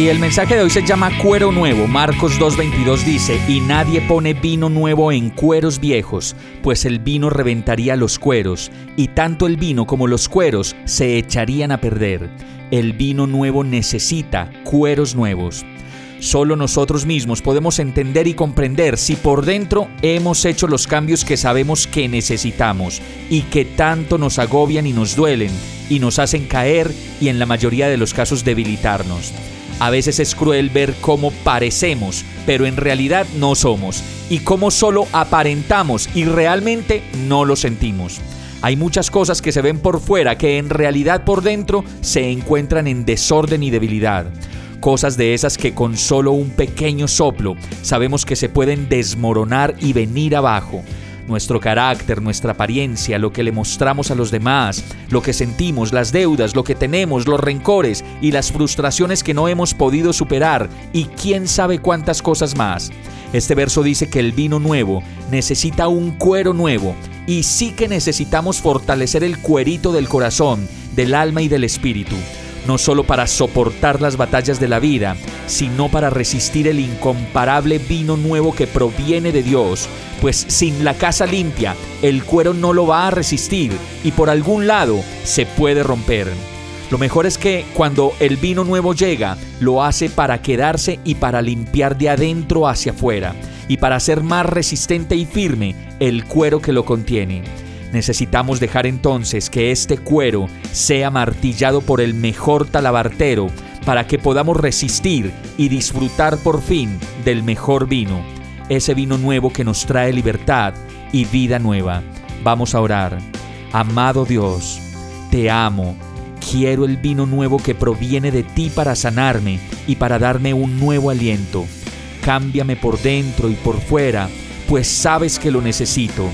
Y el mensaje de hoy se llama Cuero Nuevo. Marcos 2.22 dice, y nadie pone vino nuevo en cueros viejos, pues el vino reventaría los cueros, y tanto el vino como los cueros se echarían a perder. El vino nuevo necesita cueros nuevos. Solo nosotros mismos podemos entender y comprender si por dentro hemos hecho los cambios que sabemos que necesitamos y que tanto nos agobian y nos duelen y nos hacen caer y en la mayoría de los casos debilitarnos. A veces es cruel ver cómo parecemos, pero en realidad no somos, y cómo solo aparentamos y realmente no lo sentimos. Hay muchas cosas que se ven por fuera que en realidad por dentro se encuentran en desorden y debilidad. Cosas de esas que con solo un pequeño soplo sabemos que se pueden desmoronar y venir abajo nuestro carácter, nuestra apariencia, lo que le mostramos a los demás, lo que sentimos, las deudas, lo que tenemos, los rencores y las frustraciones que no hemos podido superar y quién sabe cuántas cosas más. Este verso dice que el vino nuevo necesita un cuero nuevo y sí que necesitamos fortalecer el cuerito del corazón, del alma y del espíritu no solo para soportar las batallas de la vida, sino para resistir el incomparable vino nuevo que proviene de Dios, pues sin la casa limpia, el cuero no lo va a resistir y por algún lado se puede romper. Lo mejor es que cuando el vino nuevo llega, lo hace para quedarse y para limpiar de adentro hacia afuera, y para hacer más resistente y firme el cuero que lo contiene. Necesitamos dejar entonces que este cuero sea martillado por el mejor talabartero para que podamos resistir y disfrutar por fin del mejor vino, ese vino nuevo que nos trae libertad y vida nueva. Vamos a orar. Amado Dios, te amo. Quiero el vino nuevo que proviene de ti para sanarme y para darme un nuevo aliento. Cámbiame por dentro y por fuera, pues sabes que lo necesito.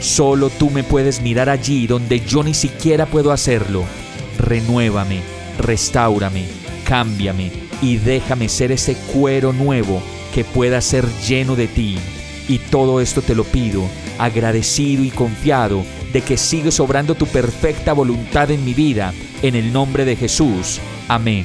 Solo tú me puedes mirar allí donde yo ni siquiera puedo hacerlo. Renuévame, restaurame, cámbiame y déjame ser ese cuero nuevo que pueda ser lleno de ti. Y todo esto te lo pido, agradecido y confiado de que sigues obrando tu perfecta voluntad en mi vida, en el nombre de Jesús. Amén.